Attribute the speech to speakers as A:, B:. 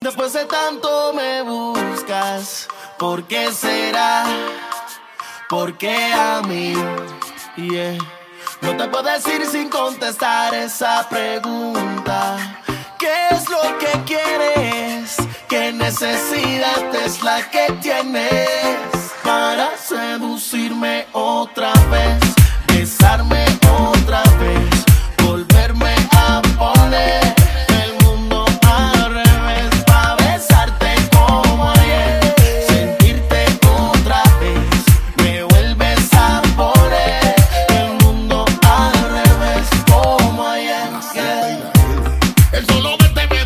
A: Después de tanto me buscas, ¿por qué será? ¿Por qué a mí? Yeah. No te puedo decir sin contestar esa pregunta. ¿Qué es lo que quieres? ¿Qué necesidad es la que tienes
B: Él solo me teme